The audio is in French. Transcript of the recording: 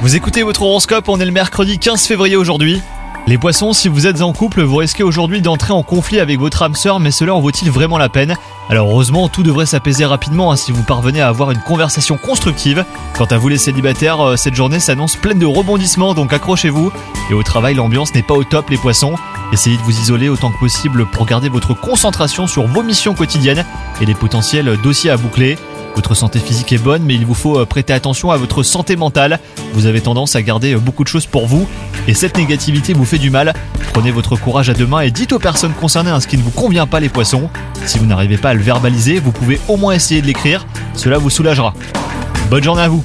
Vous écoutez votre horoscope, on est le mercredi 15 février aujourd'hui. Les poissons, si vous êtes en couple, vous risquez aujourd'hui d'entrer en conflit avec votre âme sœur, mais cela en vaut-il vraiment la peine? Alors heureusement, tout devrait s'apaiser rapidement hein, si vous parvenez à avoir une conversation constructive. Quant à vous les célibataires, euh, cette journée s'annonce pleine de rebondissements, donc accrochez-vous. Et au travail, l'ambiance n'est pas au top les poissons. Essayez de vous isoler autant que possible pour garder votre concentration sur vos missions quotidiennes et les potentiels dossiers à boucler. Votre santé physique est bonne, mais il vous faut euh, prêter attention à votre santé mentale. Vous avez tendance à garder euh, beaucoup de choses pour vous, et cette négativité vous fait du mal. Prenez votre courage à deux mains et dites aux personnes concernées hein, ce qui ne vous convient pas les poissons. Si vous n'arrivez pas à le verbaliser, vous pouvez au moins essayer de l'écrire, cela vous soulagera. Bonne journée à vous